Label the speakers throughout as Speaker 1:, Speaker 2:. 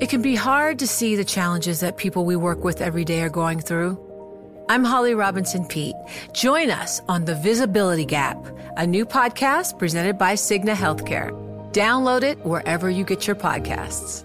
Speaker 1: It can be hard to see the challenges that people we work with every day are going through. I'm Holly Robinson Pete. Join us on The Visibility Gap, a new podcast presented by Cigna Healthcare. Download it wherever you get your podcasts.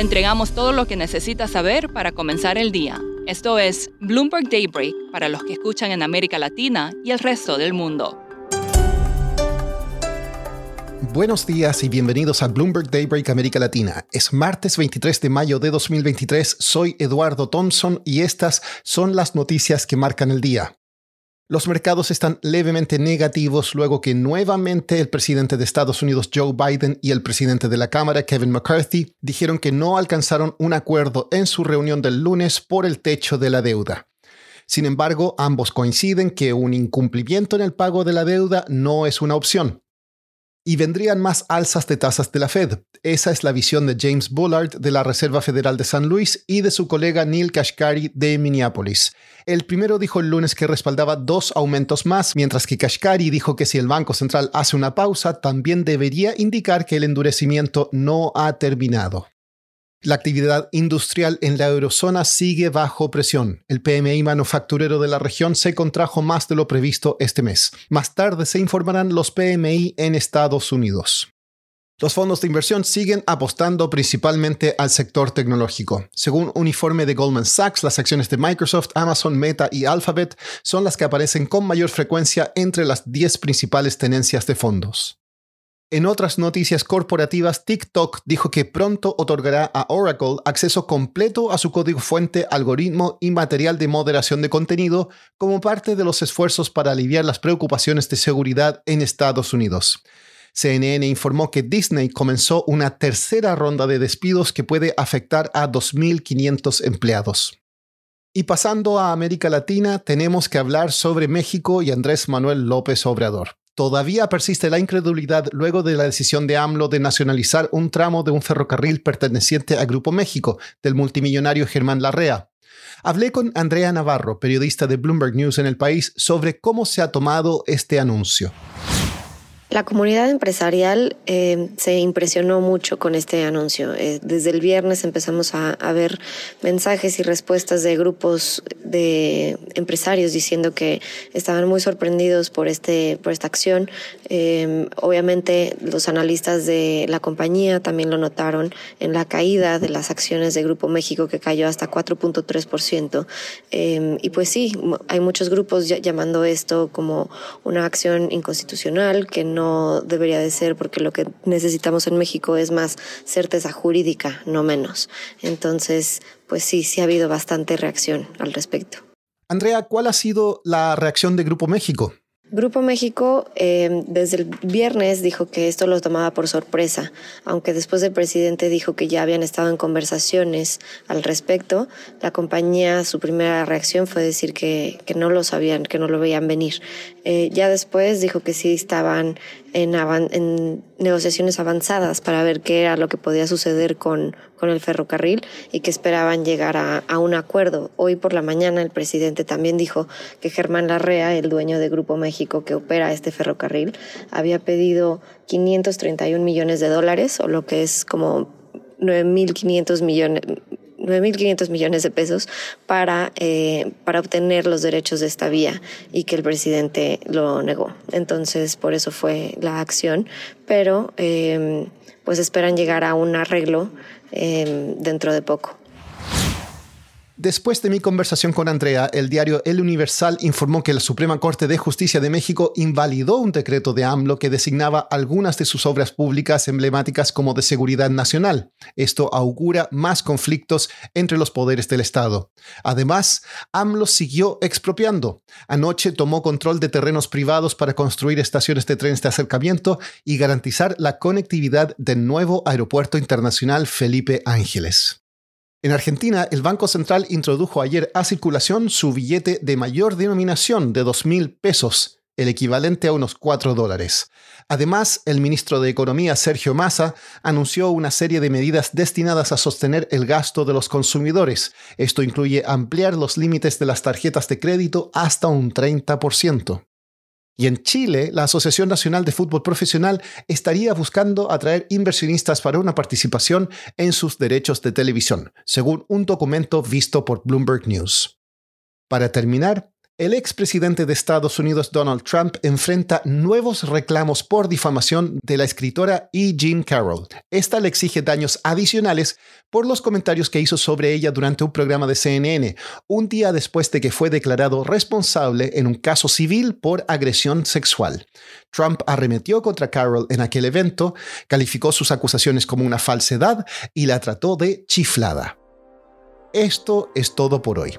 Speaker 2: Entregamos todo lo que necesita saber para comenzar el día. Esto es Bloomberg Daybreak para los que escuchan en América Latina y el resto del mundo.
Speaker 3: Buenos días y bienvenidos a Bloomberg Daybreak América Latina. Es martes 23 de mayo de 2023. Soy Eduardo Thompson y estas son las noticias que marcan el día. Los mercados están levemente negativos luego que nuevamente el presidente de Estados Unidos Joe Biden y el presidente de la Cámara Kevin McCarthy dijeron que no alcanzaron un acuerdo en su reunión del lunes por el techo de la deuda. Sin embargo, ambos coinciden que un incumplimiento en el pago de la deuda no es una opción y vendrían más alzas de tasas de la Fed. Esa es la visión de James Bullard de la Reserva Federal de San Luis y de su colega Neil Kashkari de Minneapolis. El primero dijo el lunes que respaldaba dos aumentos más, mientras que Kashkari dijo que si el Banco Central hace una pausa, también debería indicar que el endurecimiento no ha terminado. La actividad industrial en la eurozona sigue bajo presión. El PMI manufacturero de la región se contrajo más de lo previsto este mes. Más tarde se informarán los PMI en Estados Unidos. Los fondos de inversión siguen apostando principalmente al sector tecnológico. Según un informe de Goldman Sachs, las acciones de Microsoft, Amazon, Meta y Alphabet son las que aparecen con mayor frecuencia entre las 10 principales tenencias de fondos. En otras noticias corporativas, TikTok dijo que pronto otorgará a Oracle acceso completo a su código fuente, algoritmo y material de moderación de contenido como parte de los esfuerzos para aliviar las preocupaciones de seguridad en Estados Unidos. CNN informó que Disney comenzó una tercera ronda de despidos que puede afectar a 2.500 empleados. Y pasando a América Latina, tenemos que hablar sobre México y Andrés Manuel López Obrador. Todavía persiste la incredulidad luego de la decisión de AMLO de nacionalizar un tramo de un ferrocarril perteneciente a Grupo México del multimillonario Germán Larrea. Hablé con Andrea Navarro, periodista de Bloomberg News en el país, sobre cómo se ha tomado este anuncio.
Speaker 4: La comunidad empresarial eh, se impresionó mucho con este anuncio. Eh, desde el viernes empezamos a, ver mensajes y respuestas de grupos de empresarios diciendo que estaban muy sorprendidos por este por esta acción. Eh, obviamente los analistas de la compañía también lo notaron en la caída de las acciones de Grupo México que cayó hasta 4.3%. y pues sí, hay muchos grupos llamando esto como una acción inconstitucional que no no debería de ser porque lo que necesitamos en México es más certeza jurídica, no menos. Entonces, pues sí, sí ha habido bastante reacción al respecto.
Speaker 3: Andrea, ¿cuál ha sido la reacción de Grupo México?
Speaker 4: Grupo México eh, desde el viernes dijo que esto lo tomaba por sorpresa, aunque después el presidente dijo que ya habían estado en conversaciones al respecto. La compañía, su primera reacción fue decir que, que no lo sabían, que no lo veían venir. Eh, ya después dijo que sí estaban en, en, negociaciones avanzadas para ver qué era lo que podía suceder con, con el ferrocarril y que esperaban llegar a, a, un acuerdo. Hoy por la mañana el presidente también dijo que Germán Larrea, el dueño de Grupo México que opera este ferrocarril, había pedido 531 millones de dólares, o lo que es como 9.500 millones 9.500 millones de pesos para, eh, para obtener los derechos de esta vía y que el presidente lo negó. Entonces, por eso fue la acción, pero em, pues esperan llegar a un arreglo em, dentro de poco.
Speaker 3: Después de mi conversación con Andrea, el diario El Universal informó que la Suprema Corte de Justicia de México invalidó un decreto de AMLO que designaba algunas de sus obras públicas emblemáticas como de seguridad nacional. Esto augura más conflictos entre los poderes del Estado. Además, AMLO siguió expropiando. Anoche tomó control de terrenos privados para construir estaciones de trenes de acercamiento y garantizar la conectividad del nuevo Aeropuerto Internacional Felipe Ángeles. En Argentina, el Banco Central introdujo ayer a circulación su billete de mayor denominación de 2.000 pesos, el equivalente a unos 4 dólares. Además, el ministro de Economía, Sergio Massa, anunció una serie de medidas destinadas a sostener el gasto de los consumidores. Esto incluye ampliar los límites de las tarjetas de crédito hasta un 30%. Y en Chile, la Asociación Nacional de Fútbol Profesional estaría buscando atraer inversionistas para una participación en sus derechos de televisión, según un documento visto por Bloomberg News. Para terminar, el expresidente de Estados Unidos Donald Trump enfrenta nuevos reclamos por difamación de la escritora E. Jean Carroll. Esta le exige daños adicionales por los comentarios que hizo sobre ella durante un programa de CNN, un día después de que fue declarado responsable en un caso civil por agresión sexual. Trump arremetió contra Carroll en aquel evento, calificó sus acusaciones como una falsedad y la trató de chiflada. Esto es todo por hoy.